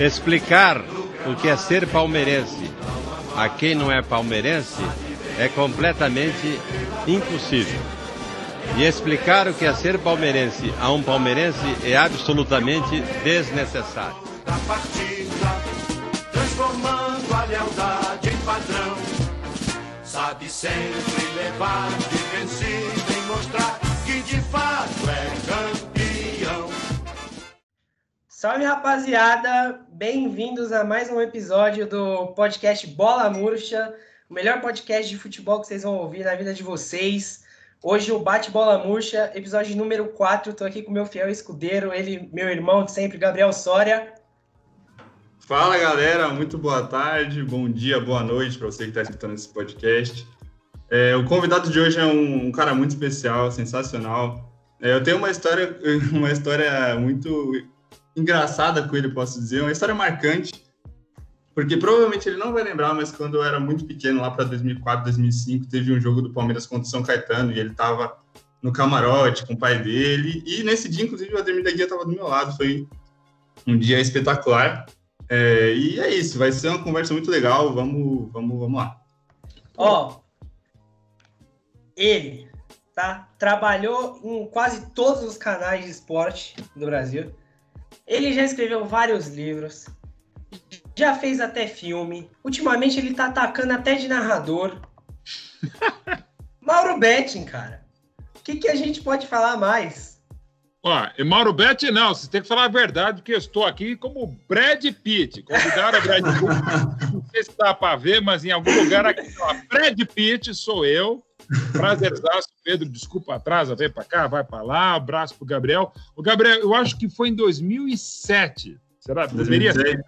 Explicar o que é ser palmeirense a quem não é palmeirense é completamente impossível. E explicar o que é ser palmeirense a um palmeirense é absolutamente desnecessário. Da partida, transformando a lealdade em padrão, sabe sempre levar de vencido e mostrar que de fato é campeão. Salve rapaziada, bem-vindos a mais um episódio do podcast Bola Murcha, o melhor podcast de futebol que vocês vão ouvir na vida de vocês. Hoje o Bate Bola Murcha, episódio número 4. Estou aqui com meu fiel escudeiro, ele, meu irmão de sempre, Gabriel Soria. Fala galera, muito boa tarde, bom dia, boa noite para você que está escutando esse podcast. É, o convidado de hoje é um, um cara muito especial, sensacional. É, eu tenho uma história, uma história muito engraçada com ele, posso dizer, uma história marcante, porque provavelmente ele não vai lembrar, mas quando eu era muito pequeno, lá para 2004, 2005, teve um jogo do Palmeiras contra o São Caetano e ele estava no camarote com o pai dele. E nesse dia, inclusive, o Ademir da Guia estava do meu lado. Foi um dia espetacular. É, e é isso, vai ser uma conversa muito legal. Vamos, vamos, vamos lá. Ó, ele, tá? Trabalhou em quase todos os canais de esporte do Brasil. Ele já escreveu vários livros, já fez até filme. Ultimamente ele tá atacando até de narrador. Mauro Betting, cara. O que, que a gente pode falar mais? Ó, e Mauro Betting não, você tem que falar a verdade, porque eu estou aqui como Brad Pitt. Convidaram a Brad Pitt. Não sei se dá para ver, mas em algum lugar aqui, ó, Brad Pitt sou eu. Prazerzaço, Pedro, desculpa atrasa, vem para cá, vai para lá, abraço pro Gabriel. O Gabriel, eu acho que foi em 2007, será? Deveria ser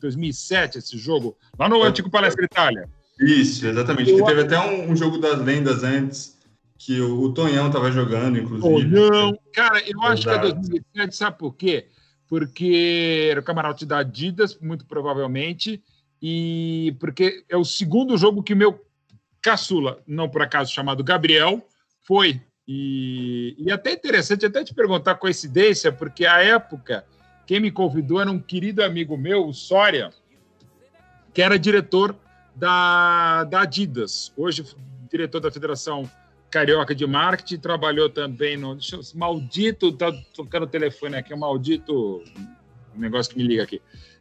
2007 esse jogo, lá no antigo Palestra Itália. Isso, exatamente. Que teve até um, um, jogo das lendas antes, que o, o Tonhão estava jogando, inclusive. Não, cara, eu acho que é 2007, sabe por quê? Porque era o camarote da Adidas, muito provavelmente, e porque é o segundo jogo que meu caçula, não por acaso chamado Gabriel, foi. E, e até interessante até te perguntar coincidência, porque a época quem me convidou era um querido amigo meu, o Soria, que era diretor da, da Adidas, hoje diretor da Federação Carioca de Marketing, trabalhou também no. Deixa eu, maldito, tá tocando o telefone aqui, um maldito negócio que me liga aqui.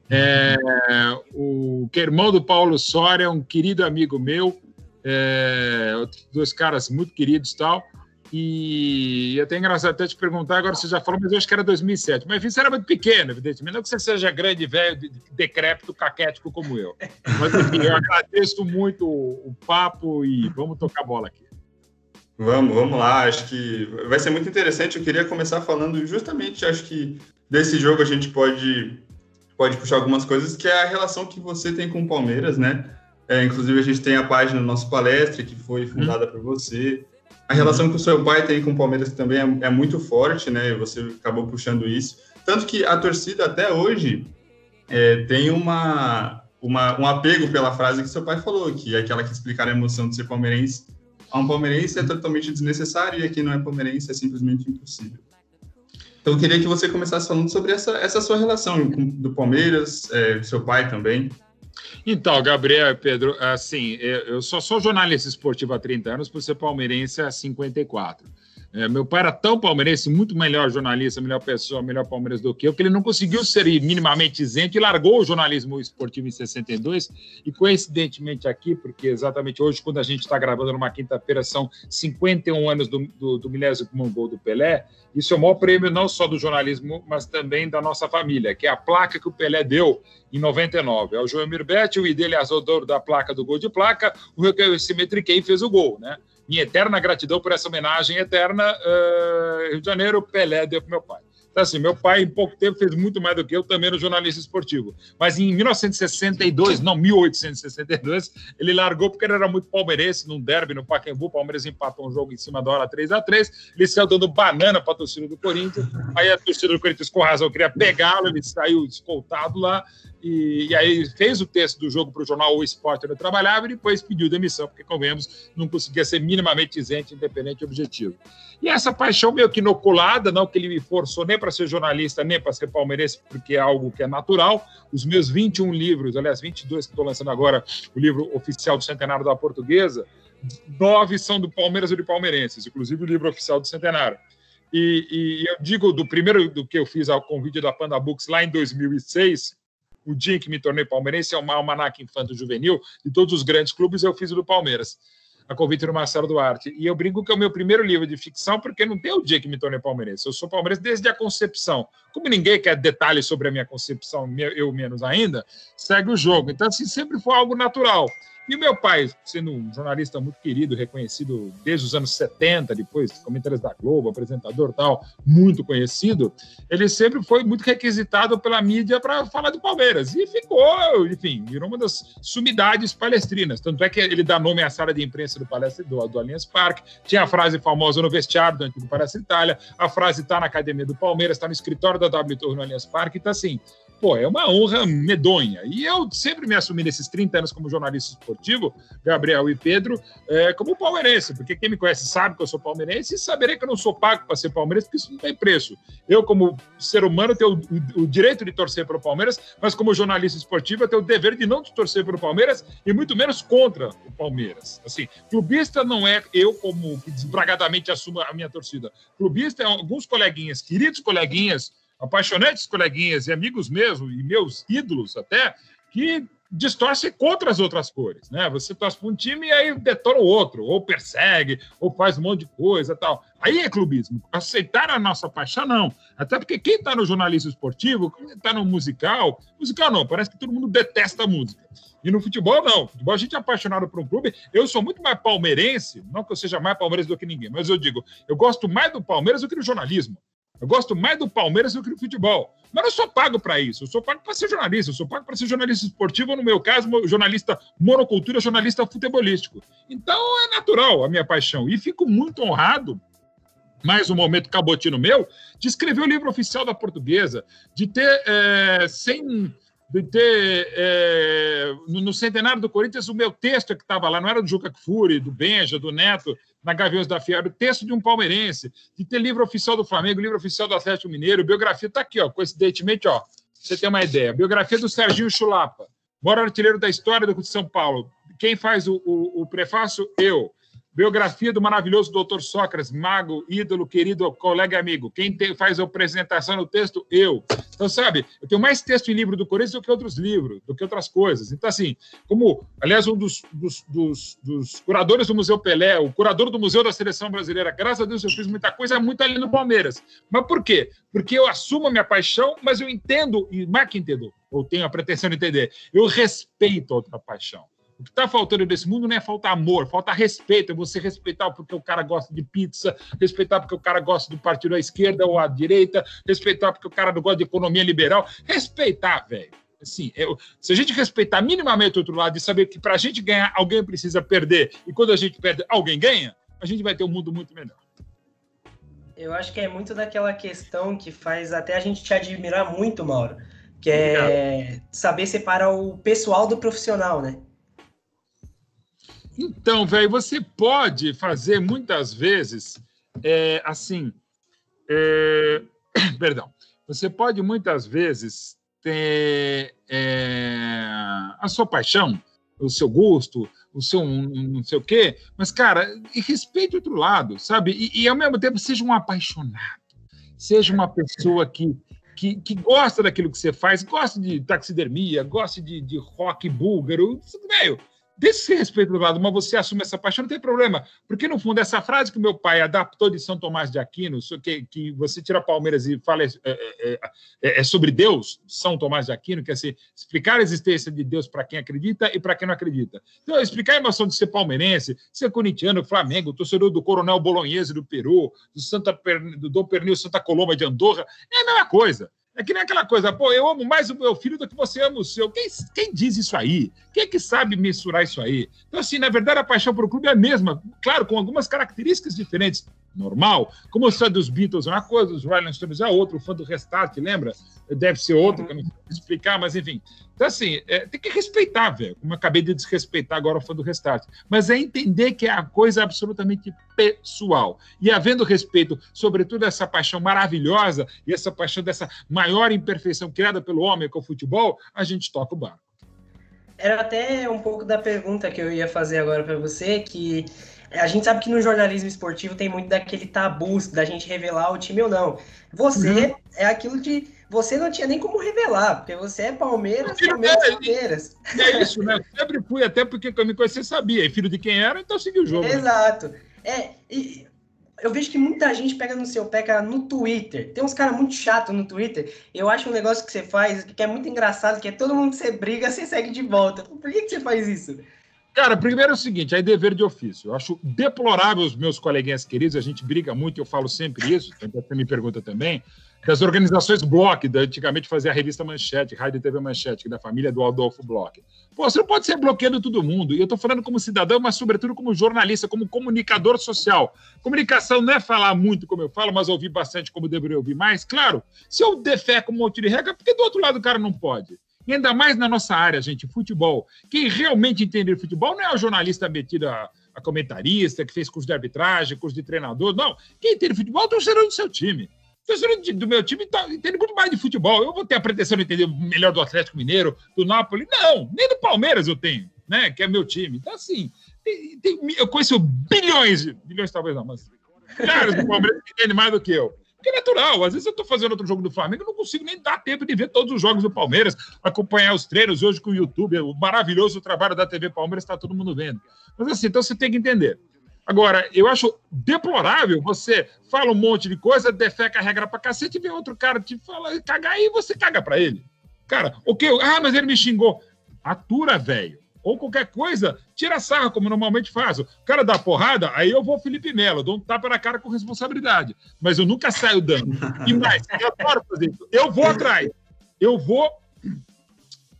É, o que é irmão do Paulo Soria, um querido amigo meu, é, dois caras muito queridos tal. E, e até engraçado até te perguntar, agora você já falou, mas eu acho que era 2007. Mas enfim, você era muito pequeno, evidentemente. Não que você seja grande, velho, decrépito, caquético como eu. Mas enfim, eu agradeço muito o, o papo e vamos tocar bola aqui. Vamos, vamos lá. Acho que vai ser muito interessante. Eu queria começar falando justamente, acho que desse jogo a gente pode, pode puxar algumas coisas, que é a relação que você tem com o Palmeiras, né? É, inclusive, a gente tem a página do nosso palestra, que foi fundada hum. por você. A relação que o seu pai tem com o Palmeiras também é, é, muito forte, né? Você acabou puxando isso. Tanto que a torcida até hoje é, tem uma, uma, um apego pela frase que seu pai falou, que é aquela que explicar a emoção de ser palmeirense. A um palmeirense é totalmente desnecessário e a quem não é palmeirense é simplesmente impossível. Então, eu queria que você começasse falando sobre essa, essa sua relação com, do Palmeiras, é, seu pai também. Então, Gabriel, Pedro, assim, eu só sou jornalista esportivo há 30 anos, por ser palmeirense há 54. É, meu pai era tão palmeirense, muito melhor jornalista, melhor pessoa, melhor palmeirense do que eu, que ele não conseguiu ser minimamente isento e largou o jornalismo esportivo em 62. E coincidentemente aqui, porque exatamente hoje, quando a gente está gravando numa quinta-feira, são 51 anos do, do, do milésimo gol do Pelé, isso é o maior prêmio não só do jornalismo, mas também da nossa família, que é a placa que o Pelé deu em 99. É o João Betti, o autor da placa do gol de placa, o de quem fez o gol, né? Minha eterna gratidão por essa homenagem eterna. Uh, Rio de Janeiro, Pelé deu para meu pai. Então, assim, meu pai, em pouco tempo, fez muito mais do que eu, também no jornalista esportivo. Mas em 1962, não, 1862, ele largou porque ele era muito palmeirense, num derby no Pacaembu, o Palmeiras empatou um jogo em cima da hora 3 a 3 ele saiu dando banana para a torcida do Corinthians, aí a torcida do Corinthians, com razão, queria pegá-lo, ele saiu escoltado lá, e, e, aí fez o texto do jogo para o jornal O Esporte onde trabalhava e depois pediu demissão, porque, convenhamos, não conseguia ser minimamente isento, independente e objetivo. E essa paixão meio que inoculada, não que ele me forçou nem para ser jornalista, nem para ser palmeirense, porque é algo que é natural. Os meus 21 livros, aliás, 22 que estou lançando agora, o livro oficial do Centenário da Portuguesa, nove são do Palmeiras ou de palmeirenses, inclusive o livro oficial do Centenário. E, e, eu digo do primeiro do que eu fiz ao convite da Panda Books lá em 2006, o dia em que me tornei palmeirense, é uma almanac infanto juvenil de todos os grandes clubes, eu fiz o do Palmeiras, a convite do Marcelo Duarte. E eu brinco que é o meu primeiro livro de ficção, porque não tem o dia que me tornei palmeirense. Eu sou palmeirense desde a concepção. Como ninguém quer detalhes sobre a minha concepção, eu menos ainda, segue o jogo. Então, assim, sempre foi algo natural. E o meu pai, sendo um jornalista muito querido, reconhecido desde os anos 70, depois comentários da Globo, apresentador tal, muito conhecido, ele sempre foi muito requisitado pela mídia para falar do Palmeiras. E ficou, enfim, virou uma das sumidades palestrinas. Tanto é que ele dá nome à sala de imprensa do Palestra do, do Allianz Parque. Tinha a frase famosa no vestiário do antigo Palestra Itália. A frase está na academia do Palmeiras, está no escritório da W Torre no Allianz Parque. Então, assim, pô, é uma honra medonha. E eu sempre me assumi nesses 30 anos como jornalista esportivo, Gabriel e Pedro, é, como palmeirense, porque quem me conhece sabe que eu sou palmeirense e saberei que eu não sou pago para ser palmeirense, porque isso não tem preço. Eu, como ser humano, tenho o, o, direito de torcer para o Palmeiras, mas como jornalista esportivo, eu tenho o dever de não torcer para o Palmeiras e muito menos contra o Palmeiras. Assim, clubista não é eu, como que desbragadamente assumo a minha torcida. Clubista é alguns coleguinhas, queridos coleguinhas, apaixonantes coleguinhas e amigos mesmo, e meus ídolos até, que distorce contra as outras cores, né? Você torce para um time e aí detona o outro, ou persegue, ou faz um monte de coisa tal. Aí é clubismo. Aceitar a nossa paixão, não. Até porque quem está no jornalismo esportivo, quem está no musical, musical não, parece que todo mundo detesta a música. E no futebol, não. Futebol, a gente é apaixonado por um clube. Eu sou muito mais palmeirense, não que eu seja mais palmeirense do que ninguém, mas eu digo, eu gosto mais do Palmeiras do que do jornalismo. Eu gosto mais do Palmeiras do que do futebol. Mas eu sou pago para isso. Eu sou pago para ser jornalista. Eu sou pago para ser jornalista esportivo, no meu caso, jornalista monocultura, jornalista futebolístico. Então é natural a minha paixão. E fico muito honrado, mais um momento cabotino meu, de escrever o livro oficial da portuguesa, de ter é, sem de ter é, no, centenário do Corinthians o meu texto que estava lá, não era do Juca Kfouri, do Benja, do Neto, na Gaviões da Fiel, o texto de um palmeirense, de ter livro oficial do Flamengo, livro oficial do Atlético Mineiro, biografia está aqui, ó, coincidentemente, ó, você tem uma ideia, biografia do Serginho Chulapa, maior artilheiro da história do São Paulo. Quem faz o, o, o prefácio? Eu. Biografia do maravilhoso doutor Sócrates, mago, ídolo, querido, colega e amigo. Quem tem, faz a apresentação no texto? Eu. Então, sabe, eu tenho mais texto em livro do Corinthians do que outros livros, do que outras coisas. Então, assim, como, aliás, um dos, dos, dos, dos curadores do Museu Pelé, o curador do Museu da Seleção Brasileira, graças a Deus eu fiz muita coisa, é muito ali no Palmeiras. Mas por quê? Porque eu assumo a minha paixão, mas eu entendo, e mais que entendo, ou tenho a pretensão de entender, eu respeito a outra paixão. O que está faltando nesse mundo não é falta amor, falta respeito. É você respeitar porque o cara gosta de pizza, respeitar porque o cara gosta do partido à esquerda ou à direita, respeitar porque o cara não gosta de economia liberal. Respeitar, velho. Assim, eu, se a gente respeitar minimamente o outro lado e saber que para a gente ganhar, alguém precisa perder, e quando a gente perde, alguém ganha, a gente vai ter um mundo muito melhor. Eu acho que é muito daquela questão que faz até a gente te admirar muito, Mauro, que é saber separar o pessoal do profissional, né? Então, velho, você pode fazer muitas vezes é, assim. É, perdão. Você pode muitas vezes ter é, a sua paixão, o seu gosto, o seu não sei o quê, mas, cara, respeite o outro lado, sabe? E, e, ao mesmo tempo seja um apaixonado, seja uma pessoa que, que, que gosta daquilo que você faz, gosta de taxidermia, gosta de, de rock búlgaro, velho desse respeito do lado, mas você assume essa paixão, não tem problema. Porque, no fundo, essa frase que meu pai adaptou de São Tomás de Aquino, que, que você tira Palmeiras e fala é, é, é, é sobre Deus, São Tomás de Aquino, que é assim, explicar a existência de Deus para quem acredita e para quem não acredita. Então, explicar a emoção de ser palmeirense, ser corintiano, Flamengo, torcedor do Coronel Bolognese do Peru, do, Santa, do Dom Pernil Santa Coloma de Andorra, é a mesma coisa. É que nem aquela coisa, pô, eu amo mais o meu filho do que você ama o seu. Quem, quem diz isso aí? Quem é que sabe mensurar isso aí? Então, assim, na verdade, a paixão pelo clube é a mesma, claro, com algumas características diferentes. Normal. Como o fã dos Beatles é uma coisa, dos Rolling Stones é outra, o fã do Restart, lembra? Deve ser outro, que eu não sei explicar, mas enfim. Então, assim, é, tem que respeitar, velho. Como eu acabei de desrespeitar agora o fã do Restart. Mas é entender que é a coisa absolutamente pessoal. E havendo respeito, sobretudo, essa paixão maravilhosa e essa paixão dessa maior imperfeição criada pelo homem, que é o futebol, a gente toca o barco. Era até um pouco da pergunta que eu ia fazer agora para você, que a gente sabe que no jornalismo esportivo tem muito daquele tabu da gente revelar o time ou não. Você uhum. é aquilo de. Você não tinha nem como revelar, porque você é Palmeiras, Palmeiras, é, Palmeiras. É isso, né? Eu sempre fui, até porque quando me conhecia sabia. E filho de quem era, então segui o jogo. Né? Exato. Né? É, e eu vejo que muita gente pega no seu pé, cara, no Twitter. Tem uns caras muito chatos no Twitter. Eu acho um negócio que você faz que é muito engraçado, que é todo mundo que você briga, você segue de volta. Por que, que você faz isso? Cara, primeiro é o seguinte, é dever de ofício. Eu acho deplorável os meus coleguinhas queridos, a gente briga muito, eu falo sempre isso, você me pergunta também, que as organizações Block, da, antigamente fazia a revista Manchete, Rádio TV Manchete, da família do Adolfo Block. Pô, você não pode ser bloqueando todo mundo. E eu estou falando como cidadão, mas sobretudo como jornalista, como comunicador social. Comunicação não é falar muito como eu falo, mas ouvir bastante como deveria ouvir mais. Claro, se eu defeco um monte de regra, porque do outro lado o cara não pode. E ainda mais na nossa área, gente, futebol. Quem realmente entende futebol não é o jornalista metido a, a comentarista, que fez curso de arbitragem, curso de treinador. Não. Quem entende futebol é o torcedor do seu time. Torcedor do meu time tá, entende muito mais de futebol. Eu vou ter a pretensão de entender melhor do Atlético Mineiro, do Napoli. Não, nem do Palmeiras eu tenho, né? Que é meu time. Então, assim, tem, tem, eu conheço bilhões, bilhões talvez não, mas caras do Palmeiras que mais do que eu. Porque é natural. Às vezes eu estou fazendo outro jogo do Flamengo, não consigo nem dar tempo de ver todos os jogos do Palmeiras, acompanhar os treinos hoje com o YouTube, o maravilhoso trabalho da TV Palmeiras, está todo mundo vendo. Mas assim, então você tem que entender. Agora, eu acho deplorável você fala um monte de coisa, defeca a regra pra cacete e vem outro cara te fala cagar e você caga pra ele. Cara, o que? Ah, mas ele me xingou. Atura, velho ou qualquer coisa, tira sarra, como normalmente faço. O cara dá porrada, aí eu vou Felipe Melo, dou um tapa na cara com responsabilidade. Mas eu nunca saio dando. E mais, eu adoro fazer isso. Eu vou atrás. Eu vou.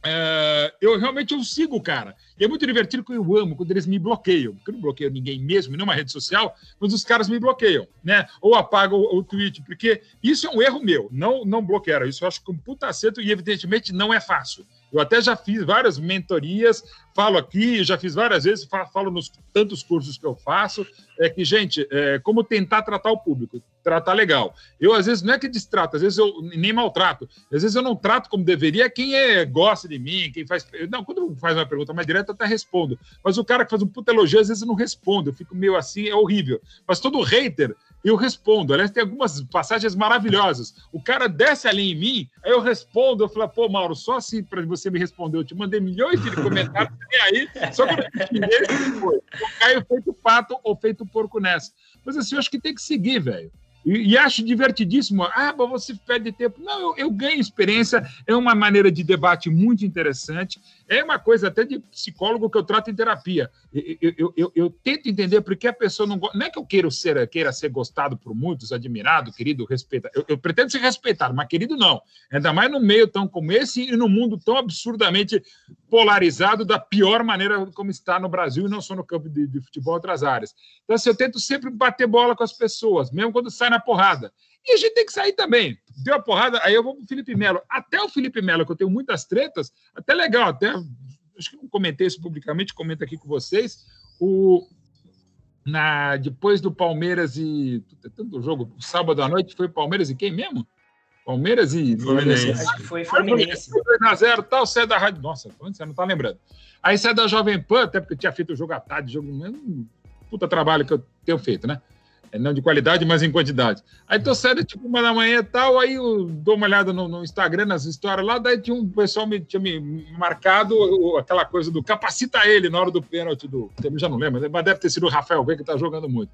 É, eu realmente eu sigo o cara. E é muito divertido que eu amo quando eles me bloqueiam. Porque eu não bloqueio ninguém mesmo, nenhuma rede social, mas os caras me bloqueiam, né? Ou apagam o, o tweet, porque isso é um erro meu. Não, não bloquearam. Isso eu acho que um puta acerto e, evidentemente, não é fácil. Eu até já fiz várias mentorias, falo aqui, já fiz várias vezes, falo nos tantos cursos que eu faço, é que, gente, é, como tentar tratar o público, tratar legal. Eu, às vezes, não é que distrato, às vezes eu nem maltrato, às vezes eu não trato como deveria quem é, gosta de mim, quem faz. Não, quando faz uma pergunta mais direta, eu até respondo. Mas o cara que faz um puta elogio, às vezes eu não respondo, eu fico meio assim, é horrível. Mas todo hater eu respondo. Aliás, tem algumas passagens maravilhosas. O cara desce ali em mim, aí eu respondo, eu falo, pô, Mauro, só assim para você me responder. Eu te mandei milhões de comentários, e aí, só que eu. Eu caio feito pato ou feito porco nessa. Mas assim, eu acho que tem que seguir, velho. E, e, acho divertidíssimo. Ah, mas você perde tempo. Não, eu, eu, ganho experiência. É uma maneira de debate muito interessante. É uma coisa até de psicólogo que eu trato em terapia. Eu, eu, eu, eu tento entender por que a pessoa não gosta. Não é que eu queira ser, queira ser gostado por muitos, admirado, querido, respeitado. Eu, pretendo ser respeitado, mas querido não. Ainda mais no meio tão como esse e no mundo tão absurdamente polarizado da pior maneira como está no Brasil e não só no campo de, de futebol, outras áreas. Então, assim, eu tento sempre bater bola com as pessoas, mesmo quando sai na porrada. E a gente tem que sair também. Deu a porrada, aí eu vou para o Felipe Melo. Até o Felipe Melo, que eu tenho muitas tretas, até legal, até acho que não comentei isso publicamente, comento aqui com vocês. O, na, depois do Palmeiras e. Tanto jogo, sábado à noite foi Palmeiras e quem mesmo? Palmeiras e. Fluminense. Foi Fluminense. 2x0 tal, sai da rádio. Nossa, você não está lembrando. Aí sai da Jovem Pan, até porque tinha feito o jogo à tarde, jogo. Puta trabalho que eu tenho feito, né? Não de qualidade, mas em quantidade. Aí tô saindo tipo uma da manhã e tal, aí eu dou uma olhada no, no, Instagram, nas histórias lá, daí tinha um pessoal me tinha me marcado aquela coisa do capacita ele na hora do pênalti do. Eu já não lembro, mas deve ter sido o Rafael Veiga que tá jogando muito.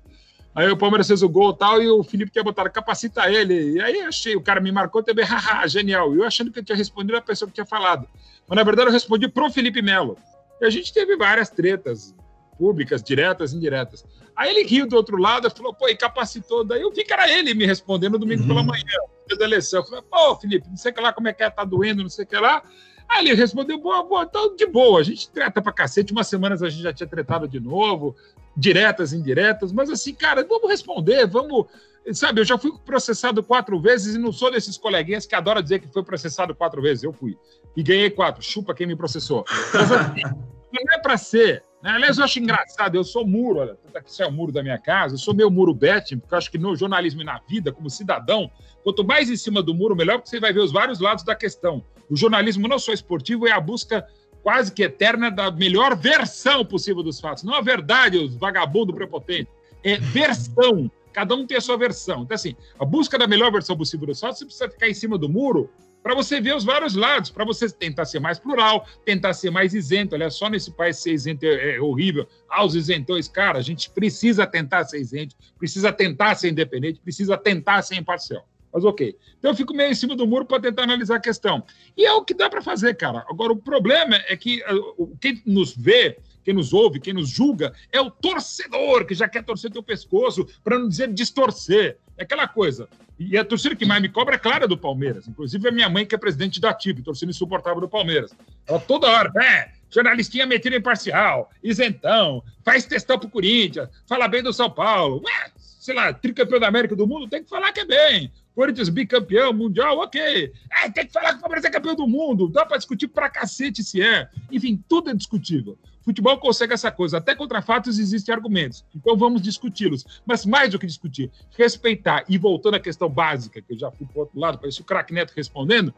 Aí o Palmeiras fez o gol e tal, e o Felipe tinha botado capacita ele. E aí achei, o cara me marcou também, haha, genial. E eu achando que eu tinha respondido a pessoa que tinha falado. Mas na verdade eu respondi pro Felipe Melo. E a gente teve várias tretas públicas, diretas, indiretas. Aí ele riu do outro lado e falou, pô, e capacitou. Daí eu vi que era ele me respondendo no domingo uhum. pela manhã, dia da eleição. Eu falei, pô, Felipe, não sei o que lá, como é que é, tá doendo, não sei o que lá. Aí ele respondeu, boa, boa, então de boa, a gente treta pra cacete, umas semanas a gente já tinha tretado de novo, diretas, indiretas, mas assim, cara, vamos responder, vamos. Sabe, eu já fui processado quatro vezes e não sou desses coleguinhas que adoram dizer que foi processado quatro vezes. Eu fui. E ganhei quatro. Chupa quem me processou. Mas, assim, não é para ser. Né? Aliás, eu acho engraçado, eu sou muro, olha, aqui é o muro da minha casa, eu sou meio muro betting, porque eu acho que no jornalismo e na vida, como cidadão, quanto mais em cima do muro, melhor, porque você vai ver os vários lados da questão. O jornalismo não só esportivo, é a busca quase que eterna da melhor versão possível dos fatos. Não a verdade, os vagabundo prepotente. É versão. Cada um tem a sua versão. Então, assim, a busca da melhor versão possível dos fatos, você precisa ficar em cima do muro para você ver os vários lados, para você tentar ser mais plural, tentar ser mais isento. Olha, só nesse país ser isento é, é horrível. Ah, os isentões, cara, a gente precisa tentar ser isento, precisa tentar ser independente, precisa tentar ser imparcial. Mas ok. Então eu fico meio em cima do muro para tentar analisar a questão. E é o que dá para fazer, cara. Agora, o problema é que uh, quem nos vê, quem nos ouve, quem nos julga, é o torcedor que já quer torcer teu pescoço, para não dizer distorcer. É aquela coisa. E a torcida que mais me cobra é clara do Palmeiras. Inclusive a minha mãe, que é presidente da TIP, torcida insuportável do Palmeiras. Ela toda hora, é, jornalistinha metida imparcial, isentão, faz testão pro Corinthians, fala bem do São Paulo. Ué, sei lá, tricampeão da América do Mundo, tem que falar que é bem. Corinthians bicampeão mundial, ok. É, tem que falar que o Palmeiras é campeão do mundo. Dá para discutir pra cacete se é. Enfim, tudo é discutível. Futebol consegue essa coisa. Até contra fatos existem argumentos. Então vamos discuti-los. Mas mais do que discutir, respeitar. E voltando à questão básica, que eu já fui para outro lado, parece o craque Neto respondendo,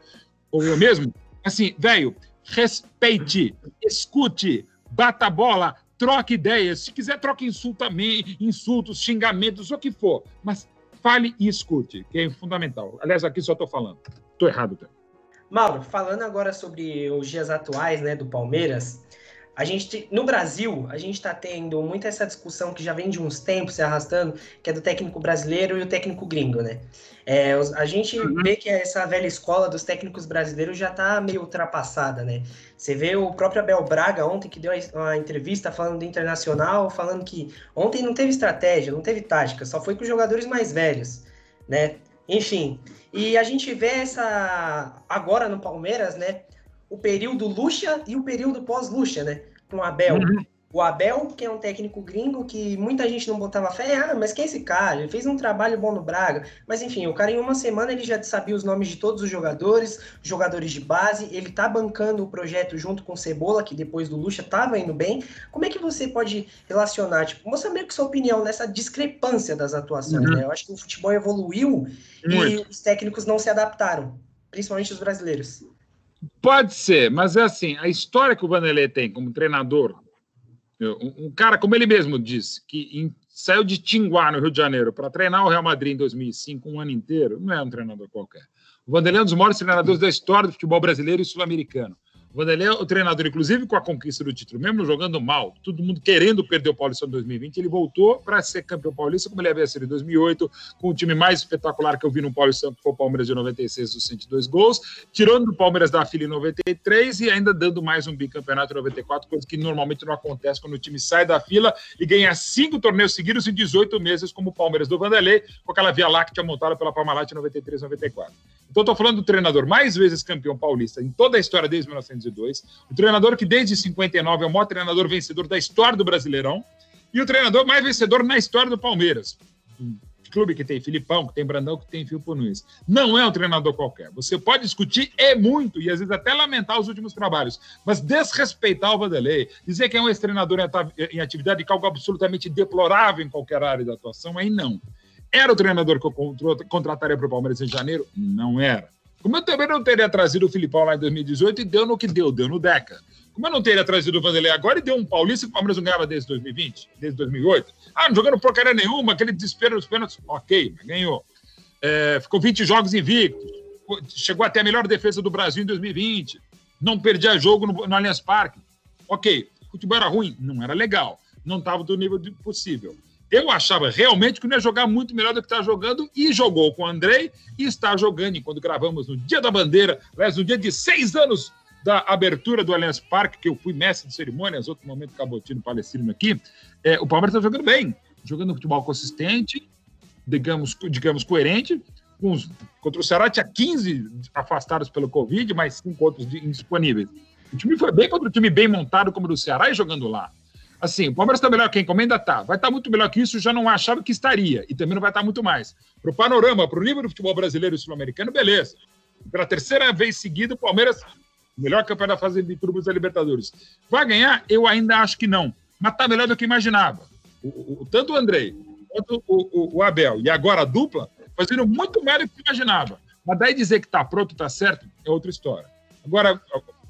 ou eu mesmo. Assim, velho, respeite, escute, bata a bola, troque ideias. Se quiser, troque insultos, xingamentos, o que for. Mas fale e escute, que é fundamental. Aliás, aqui só estou falando. Estou errado, tá? Mauro, falando agora sobre os dias atuais né, do Palmeiras, a gente, no Brasil, a gente está tendo muito essa discussão que já vem de uns tempos se arrastando, que é do técnico brasileiro e o técnico gringo, né? É, a gente uhum. vê que essa velha escola dos técnicos brasileiros já está meio ultrapassada, né? Você vê o próprio Abel Braga ontem que deu uma entrevista falando do Internacional, falando que ontem não teve estratégia, não teve tática, só foi com os jogadores mais velhos, né? Enfim, e a gente vê essa agora no Palmeiras, né? O período Lucha e o período pós-Lucha, né? Com o Abel. Uhum. O Abel, que é um técnico gringo que muita gente não botava fé, ah, mas quem é esse cara? Ele fez um trabalho bom no Braga. Mas enfim, o cara em uma semana ele já sabia os nomes de todos os jogadores, jogadores de base, ele tá bancando o projeto junto com o Cebola, que depois do Lucha tava indo bem. Como é que você pode relacionar, tipo, mostra meio que sua opinião nessa discrepância das atuações, uhum. né? Eu acho que o futebol evoluiu Muito. e os técnicos não se adaptaram, principalmente os brasileiros. Pode ser, mas é assim, a história que o Vanderlei tem como treinador um, cara, como ele mesmo disse, que em, saiu de Tinguá, no Rio de Janeiro, para treinar o Real Madrid em 2005, um ano inteiro, não é um treinador qualquer. O Vanderlei é um dos maiores treinadores da história do futebol brasileiro e sul-americano. Vanderlei é o treinador, inclusive com a conquista do título, mesmo jogando mal, todo mundo querendo perder o Paulista em 2020, ele voltou para ser campeão paulista, como ele havia sido em 2008, com o time mais espetacular que eu vi no Paulista, que foi o Palmeiras de 96, dos 102 gols, tirando o Palmeiras da fila em 93 e ainda dando mais um bicampeonato em 94, coisa que normalmente não acontece quando o time sai da fila e ganha cinco torneios seguidos em 18 meses, como o Palmeiras do Vanderlei, com aquela via láctea montada pela Parmalat em 93 94. Então, estou falando do treinador mais vezes campeão paulista em toda a história desde 1900 1902, o treinador que desde 59 é o maior treinador vencedor da história do Brasileirão e o treinador mais vencedor na história do Palmeiras. Um clube que tem Filipão, que tem Brandão, que tem Filipe Nunes. Não é um treinador qualquer. Você pode discutir é muito e às vezes até lamentar os últimos trabalhos, mas desrespeitar o Vanderlei, dizer que é um ex-treinador em atividade que é algo absolutamente deplorável em qualquer área da atuação, aí não. Era o treinador que eu contrataria para o Palmeiras em janeiro? Não era. Como eu também não teria trazido o Filipão lá em 2018 e deu no que deu, deu no Deca. Como eu não teria trazido o Vanderlei agora e deu um Paulista que o Palmeiras não ganhava desde 2020, desde 2008. Ah, não jogando porcaria nenhuma, aquele desespero nos pênaltis. Ok, ganhou. É, ficou 20 jogos invictos. Chegou até a melhor defesa do Brasil em 2020. Não perdia jogo no, no Allianz Parque. Ok, o futebol era ruim? Não era legal. Não estava do nível possível. Eu achava realmente que não ia jogar muito melhor do que está jogando e jogou com o Andrei e está jogando. Enquanto gravamos no Dia da Bandeira, aliás, no dia de seis anos da abertura do Allianz Parque, que eu fui mestre de cerimônias, outro momento cabotino palestrino aqui, é, o Palmeiras está jogando bem, jogando futebol consistente, digamos, digamos coerente. Uns, contra o Ceará tinha 15 afastados pelo Covid, mais cinco outros indisponíveis. O time foi bem contra o time bem montado como o do Ceará e jogando lá. Assim, o Palmeiras está melhor que a encomenda? Tá. Vai estar tá muito melhor que isso, já não achava que estaria. E também não vai estar tá muito mais. Para o panorama, para o nível do futebol brasileiro e sul-americano, beleza. Pela terceira vez seguida, o Palmeiras, melhor campeão da fase de grupos da Libertadores. Vai ganhar? Eu ainda acho que não. Mas está melhor do que imaginava. O, o, tanto o Andrei quanto o, o, Abel e agora a dupla fazendo muito mais do que imaginava. Mas daí dizer que está pronto, está certo, é outra história. Agora,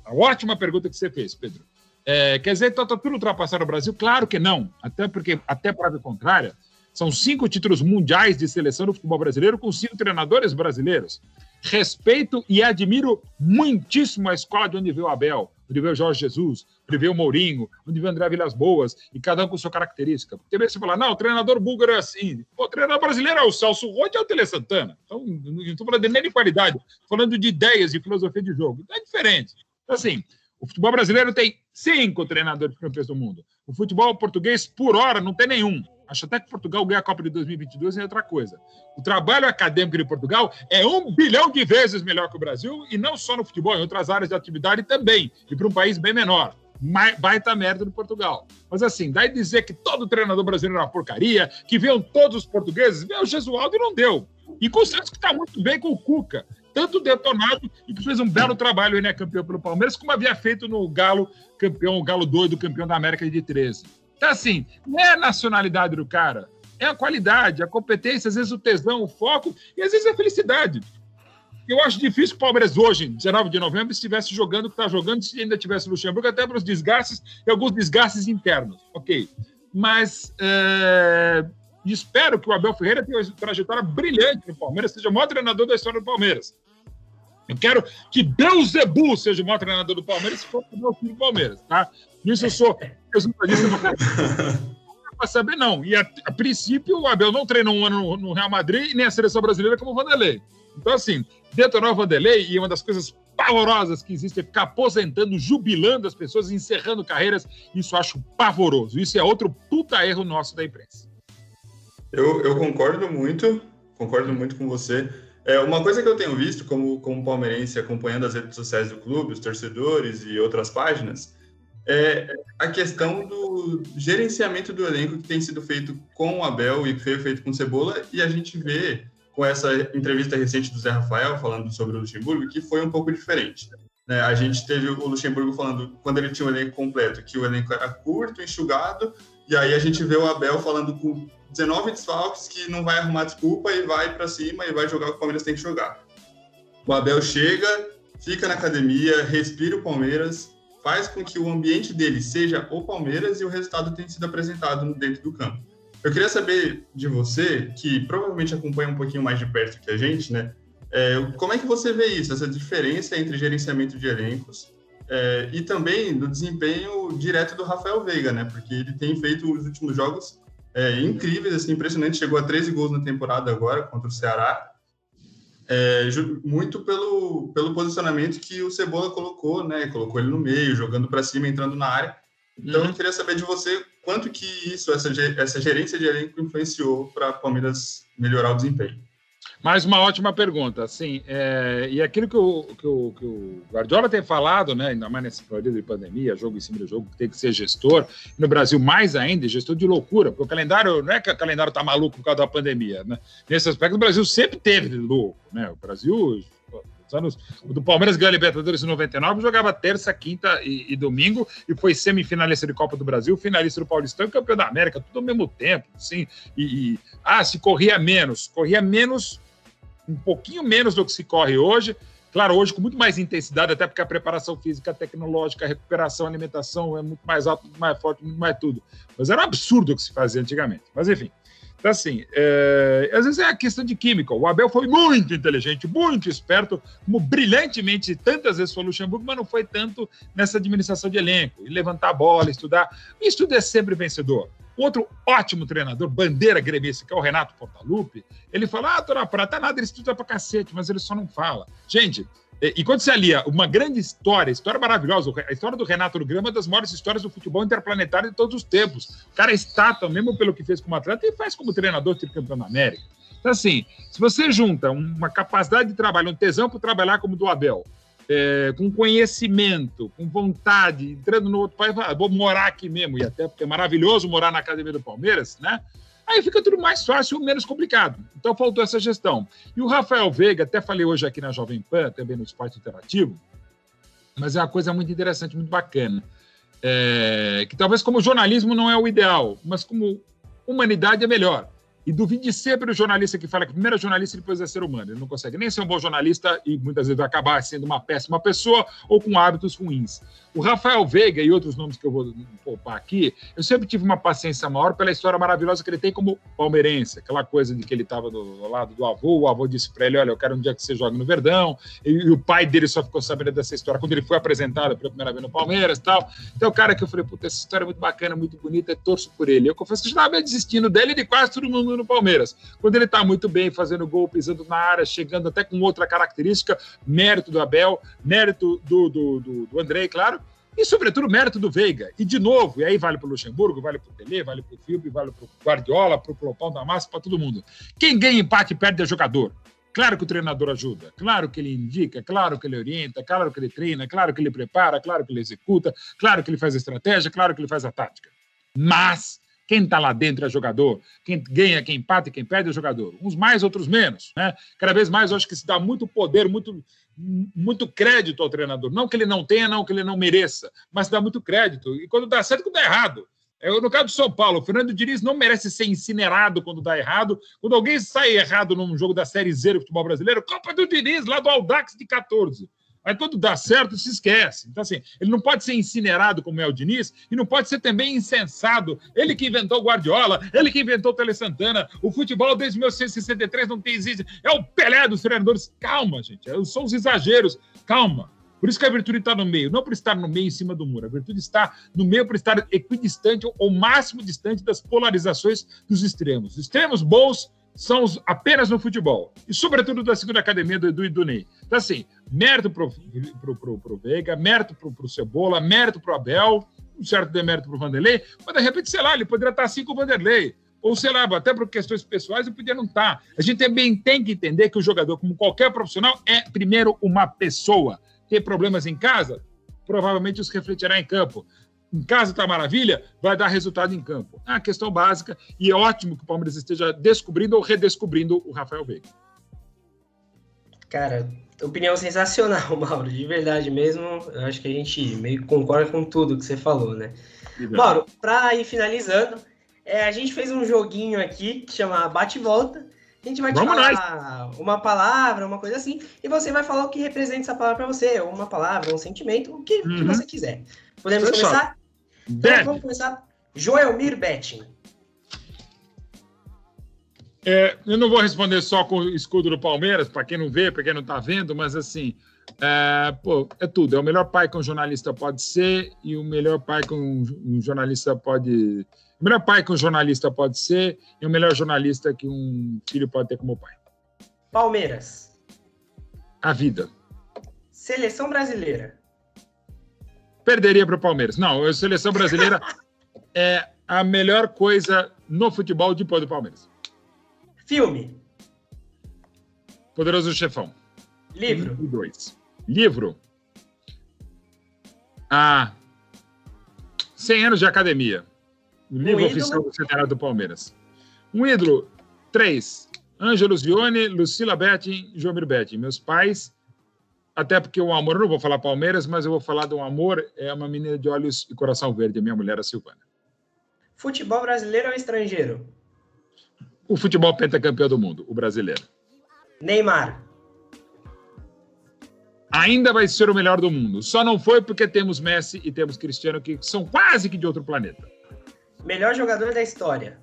a ótima pergunta que você fez, Pedro. É, quer dizer, está tá tudo ultrapassado no Brasil? Claro que não. Até porque, até prova contrária, são cinco títulos mundiais de seleção do futebol brasileiro com cinco treinadores brasileiros. Respeito e admiro muitíssimo a escola de onde veio o Abel, onde veio o Jorge Jesus, onde veio o Mourinho, onde veio o André Vilas Boas, e cada um com sua característica. Porque você fala, não, o treinador búlgaro é assim. O treinador brasileiro é o Celso Roth e é o Tele Santana. Então, não estou falando nem de qualidade, falando de ideias e filosofia de jogo. Então, é diferente. Então, assim, o futebol brasileiro tem cinco treinadores campeões do mundo. O futebol português, por hora, não tem nenhum. Acho até que Portugal ganha a Copa de 2022 é outra coisa. O trabalho acadêmico de Portugal é um bilhão de vezes melhor que o Brasil, e não só no futebol, em outras áreas de atividade também, e para um país bem menor. Baita merda do Portugal. Mas assim, daí dizer que todo treinador brasileiro é uma porcaria, que viam todos os portugueses, o Gesualdo não deu. E com o Santos que está muito bem com o Cuca tanto detonado e que fez um belo trabalho, né, campeão pelo Palmeiras, como havia feito no Galo, campeão, o Galo doido, campeão da América de 13. Então, assim, não é a nacionalidade do cara, é a qualidade, a competência, às vezes o tesão, o foco e às vezes a felicidade. Eu acho difícil o Palmeiras hoje, 19 de novembro, estivesse jogando o que está jogando, se ainda tivesse Luxemburgo, até para os desgastes e alguns desgastes internos. Ok. Mas é, espero que o Abel Ferreira tenha uma trajetória brilhante no Palmeiras, seja o maior treinador da história do Palmeiras. Eu quero que Deus Zebu seja o maior treinador do Palmeiras se for o meu time do Palmeiras, tá? Isso eu sou resultadista do para saber, não. E a, a, princípio, o Abel não treinou um ano no, no, Real Madrid nem a seleção brasileira como o Vanderlei. Então, assim, detonar o Vanderlei e uma das coisas pavorosas que existe é ficar aposentando, jubilando as pessoas, encerrando carreiras. Isso eu acho pavoroso. Isso é outro puta erro nosso da imprensa. Eu, eu concordo muito, concordo muito com você. É, uma coisa que eu tenho visto como, como palmeirense, acompanhando as redes sociais do clube, os torcedores e outras páginas, é a questão do gerenciamento do elenco que tem sido feito com o Abel e que foi feito com o Cebola, e a gente vê com essa entrevista recente do Zé Rafael falando sobre o Luxemburgo que foi um pouco diferente. Né? A gente teve o Luxemburgo falando, quando ele tinha o elenco completo, que o elenco era curto, enxugado, e aí a gente vê o Abel falando com 19 desfalques que não vai arrumar desculpa e vai para cima e vai jogar o que o Palmeiras tem que jogar. O Abel chega, fica na academia, respira o Palmeiras, faz com que o ambiente dele seja o Palmeiras e o resultado tenha sido apresentado dentro do campo. Eu queria saber de você, que provavelmente acompanha um pouquinho mais de perto que a gente, né? É, como é que você vê isso, essa diferença entre gerenciamento de elencos é, e também do desempenho direto do Rafael Veiga, né? Porque ele tem feito os últimos jogos é, incríveis, assim, impressionante. Chegou a 13 gols na temporada agora contra o Ceará. É, muito pelo, pelo posicionamento que o Cebola colocou, né? Colocou ele no meio, jogando para cima, entrando na área. Então, uhum. eu queria saber de você quanto que isso, essa, essa gerência de elenco influenciou para o Palmeiras melhorar o desempenho. Mais uma ótima pergunta. Assim, é, e aquilo que o, que, o, que o Guardiola tem falado, né, ainda mais nesse período de pandemia, jogo em cima do jogo, tem que ser gestor. No Brasil, mais ainda, gestor de loucura, porque o calendário não é que o calendário está maluco por causa da pandemia. Né? Nesse aspecto, o Brasil sempre teve louco. Né? O Brasil anos. O do Palmeiras ganhou a Libertadores em 99, jogava terça, quinta e, e, domingo, e foi semifinalista de Copa do Brasil, finalista do Paulistão e campeão da América, tudo ao mesmo tempo. Assim, e, e, ah, se corria menos, corria menos um pouquinho menos do que se corre hoje. Claro, hoje com muito mais intensidade, até porque a preparação física, tecnológica, a recuperação, a alimentação é muito mais alta, muito mais forte, muito mais tudo. Mas era um absurdo o que se fazia antigamente. Mas enfim. Então, assim, é... às vezes é a questão de química. O Abel foi muito inteligente, muito esperto, como brilhantemente tantas vezes foi o Luxemburgo, mas não foi tanto nessa administração de elenco. E levantar a bola, estudar. E estudo é sempre vencedor. Outro ótimo treinador, bandeira gremista, que é o Renato Portaluppi, ele fala: Ah, tô na prata, nada, ele estuda pra cacete, mas ele só não fala. Gente, e quando você alia uma grande história, história maravilhosa, a história do Renato do Grama é uma das maiores histórias do futebol interplanetário de todos os tempos. O cara é estátua, mesmo pelo que fez como atleta, e faz como treinador, tipo campeão da América. Então, assim, se você junta uma capacidade de trabalho, um tesão para trabalhar como do Abel, é, com conhecimento, com vontade, entrando no outro país, ah, vou morar aqui mesmo, e até porque é maravilhoso morar na Academia do Palmeiras, né? Aí fica tudo mais fácil menos complicado. Então faltou essa gestão. E o Rafael Veiga, até falei hoje aqui na Jovem Pan, também no Esporte Interativo, mas é uma coisa muito interessante, muito bacana. É, que talvez como jornalismo não é o ideal, mas como humanidade é melhor. E duvide sempre o jornalista que fala que primeiro é jornalista e depois é ser humano. Ele não consegue nem ser um bom jornalista e muitas vezes vai acabar sendo uma péssima pessoa ou com hábitos ruins. O Rafael Veiga e outros nomes que eu vou poupar aqui, eu sempre tive uma paciência maior pela história maravilhosa que ele tem como palmeirense. Aquela coisa de que ele estava do lado do avô, o avô disse para ele: Olha, eu quero um dia que você jogue no Verdão. E, e, o pai dele só ficou sabendo dessa história quando ele foi apresentado pela primeira vez no Palmeiras e tal. Então, o cara que eu falei: Puta, essa história é muito bacana, muito bonita, torço por ele. Eu confesso que eu estava desistindo dele e de quase todo mundo no Palmeiras. Quando ele está muito bem, fazendo gol, pisando na área, chegando até com outra característica, mérito do Abel, mérito do, do, do, do Andrei, claro e, sobretudo, mérito do Veiga. E, de novo, e aí vale para o Luxemburgo, vale para o Tele, vale para o Filpe, vale para o Guardiola, para o Clopão da Massa, para todo mundo. Quem ganha empate perde é jogador. Claro que o treinador ajuda, claro que ele indica, claro que ele orienta, claro que ele treina, claro que ele prepara, claro que ele executa, claro que ele faz a estratégia, claro que ele faz a tática. Mas quem está lá dentro é jogador. Quem ganha, quem empata e quem perde é jogador. Uns mais, outros menos. Né? Cada vez mais eu acho que se dá muito poder, muito muito crédito ao treinador. Não que ele não tenha, não que ele não mereça, mas dá muito crédito. E quando dá certo, quando dá errado. Eu, no caso do São Paulo, o Fernando Diniz não merece ser incinerado quando dá errado. Quando alguém sai errado num jogo da Série Z do futebol brasileiro, culpa do Diniz, lá do Aldax de 14. Aí quando dá certo, se esquece. Então, assim, ele não pode ser incinerado como é o Diniz e não pode ser também insensado. Ele que inventou Guardiola, ele que inventou o Tele Santana. O futebol desde 1963 não tem existe. É o Pelé dos treinadores. Calma, gente. São os exageros. Calma. Por isso que a virtude está no meio, não por estar no meio em cima do muro. A virtude está no meio por estar equidistante ou máximo distante das polarizações dos extremos. Extremos bons são os, apenas no futebol. E, sobretudo, da segunda academia do Edu e do Ney. Então, assim, mérito pro, pro, pro, pro Veiga, mérito pro, pro Cebola, mérito pro Abel, um certo demérito pro Vanderlei, mas, de repente, sei lá, ele poderia estar assim com o Vanderlei. Ou, sei lá, até por questões pessoais, ele podia não estar. A gente também tem que entender que o jogador, como qualquer profissional, é, primeiro, uma pessoa. Tem problemas em casa? Provavelmente os refletirá em campo em casa está maravilha, vai dar resultado em campo. É uma questão básica e é ótimo que o Palmeiras esteja descobrindo ou redescobrindo o Rafael Veiga. Cara, opinião sensacional, Mauro, de verdade mesmo. Eu acho que a gente meio que concorda com tudo que você falou, né? Mauro, para ir finalizando, é, a gente fez um joguinho aqui que chama Bate e Volta. A gente vai te Vamos falar nós. uma palavra, uma coisa assim, e você vai falar o que representa essa palavra para você, ou uma palavra, um sentimento, o que, uhum. que você quiser. Podemos começar? Então, vamos começar. Joelmir Betting. É, eu não vou responder só com o escudo do Palmeiras, para quem não vê, para quem não está vendo, mas assim, é, pô, é tudo. É o melhor pai que um jornalista pode ser e o melhor pai que um, um jornalista pode. O melhor pai que um jornalista pode ser e o melhor jornalista que um filho pode ter como pai. Palmeiras. A vida. Seleção brasileira perderia para o Palmeiras. Não, a seleção brasileira é a melhor coisa no futebol depois do Palmeiras. Filme. Poderoso Chefão. Livro. E dois. Livro. Ah, 100 anos de academia. O livro um oficial do centenário do Palmeiras. Um ídolo. Três. Ângelo Zione, Lucila Betting, Jomir Betting. Meus pais até porque o amor, eu não vou falar Palmeiras, mas eu vou falar de um amor, é uma menina de olhos e coração verde, a minha mulher, a Silvana. Futebol brasileiro ou estrangeiro? O futebol pentacampeão do mundo, o brasileiro. Neymar. Ainda vai ser o melhor do mundo. Só não foi porque temos Messi e temos Cristiano, que são quase que de outro planeta. Melhor jogador da história.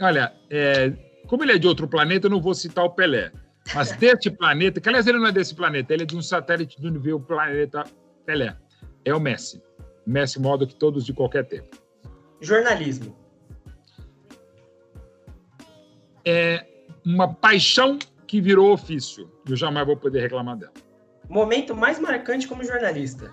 Olha, é, como ele é de outro planeta, eu não vou citar o Pelé. Mas deste planeta, que aliás ele não é desse planeta, ele é de um satélite do nível planeta Pelé. É o Messi. Messi modo que todos de qualquer tempo. Jornalismo. É uma paixão que virou ofício. Eu jamais vou poder reclamar dela. Momento mais marcante como jornalista.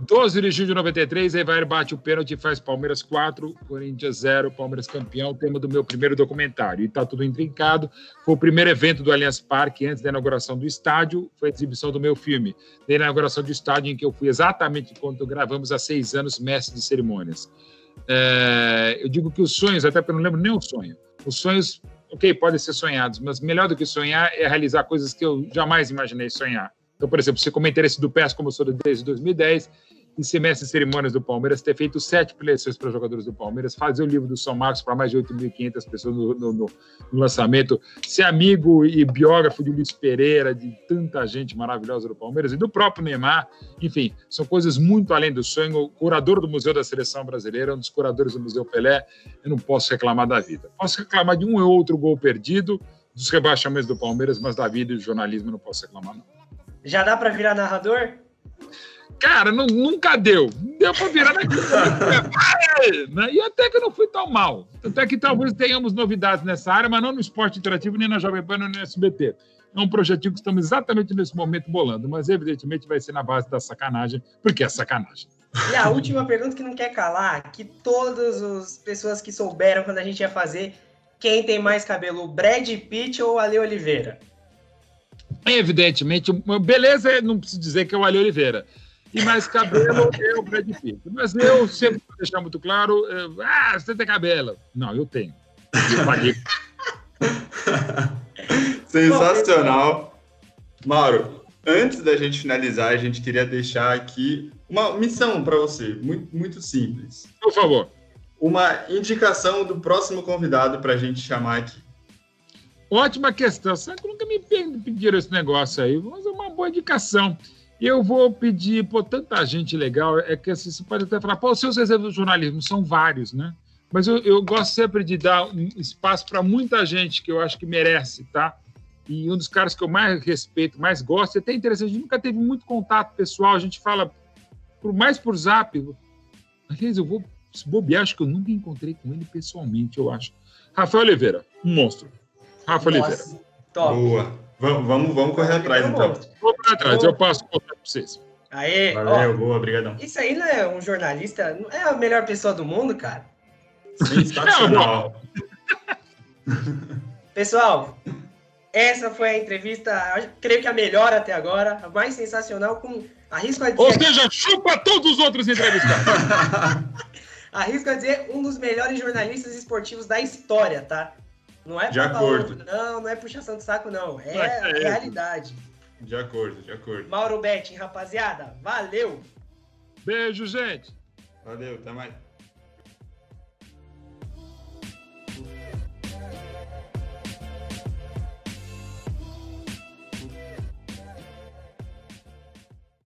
12 de julho de 93, Evair bate o pênalti e faz Palmeiras 4, Corinthians 0, Palmeiras campeão, tema do meu primeiro documentário. E tá tudo intrincado. Foi o primeiro evento do Allianz Parque antes da inauguração do estádio, foi a exibição do meu filme. Da inauguração do estádio, em que eu fui exatamente quando gravamos há seis anos, mestre de cerimônias. É, eu digo que os sonhos, até porque eu não lembro nem o sonho, os sonhos, ok, podem ser sonhados, mas melhor do que sonhar é realizar coisas que eu jamais imaginei sonhar. Então, por exemplo, você como interesse do PES, como sou desde 2010, em semestre de cerimônias do Palmeiras, ter feito sete preleções para jogadores do Palmeiras, fazer o livro do São Marcos para mais de 8.500 pessoas no, no, no, lançamento, ser amigo e biógrafo de Luiz Pereira, de tanta gente maravilhosa do Palmeiras e do próprio Neymar. Enfim, são coisas muito além do sonho. Curador do Museu da Seleção Brasileira, um dos curadores do Museu Pelé, eu não posso reclamar da vida. Posso reclamar de um ou outro gol perdido, dos rebaixamentos do Palmeiras, mas da vida e do jornalismo eu não posso reclamar, não. Já dá para virar narrador? Cara, não, nunca deu. Deu para virar naquilo. E até que não fui tão mal. Até que talvez tenhamos novidades nessa área, mas não no esporte interativo, nem na Jovem Pan, nem no SBT. É um projetinho que estamos exatamente nesse momento bolando, mas evidentemente vai ser na base da sacanagem, porque é sacanagem. E a última pergunta que não quer calar, que todas as pessoas que souberam quando a gente ia fazer, quem tem mais cabelo, o Brad Pitt ou o Ale Oliveira? Evidentemente, beleza, não preciso dizer que é o Ali Oliveira. E mais cabelo é o Brad Pitt. Mas eu sempre vou deixar muito claro: eu, ah, você tem cabelo. Não, eu tenho. Eu paguei. Sensacional. Mauro, antes da gente finalizar, a gente queria deixar aqui uma missão para você, muito, muito simples. Por favor. Uma indicação do próximo convidado para a gente chamar aqui. Ótima questão. Sabe que nunca me pediram esse negócio aí. Mas é uma boa indicação. Eu vou pedir, por tanta gente legal, é que assim, você pode até falar, pô, os seus reservas do jornalismo são vários, né? Mas eu, eu gosto sempre de dar um espaço para muita gente que eu acho que merece, tá? E um dos caras que eu mais respeito, mais gosto, e até interessante, a gente nunca teve muito contato pessoal, a gente fala por, mais por zap. Aliás, eu vou se bobear, acho que eu nunca encontrei com ele pessoalmente, eu acho. Rafael Oliveira, um monstro. Rafa Oliveira. Top. Boa. Vamos, vamos, vamos correr atrás, então. Vou correr atrás, eu passo o contato para vocês. Aê, Valeu, ó, boa, obrigadão. Isso aí não é um jornalista, não é a melhor pessoa do mundo, cara? Sensacional. Pessoal, essa foi a entrevista, creio que a melhor até agora, a mais sensacional, com arrisco a dizer... Ou seja, chupa todos os outros entrevistados. arrisco a dizer, um dos melhores jornalistas esportivos da história, tá? Não é de acordo. Outro, não, não é puxação de saco, não. É, é realidade. De acordo, de acordo. Mauro Betting, rapaziada, valeu! Beijo, gente! Valeu, até mais.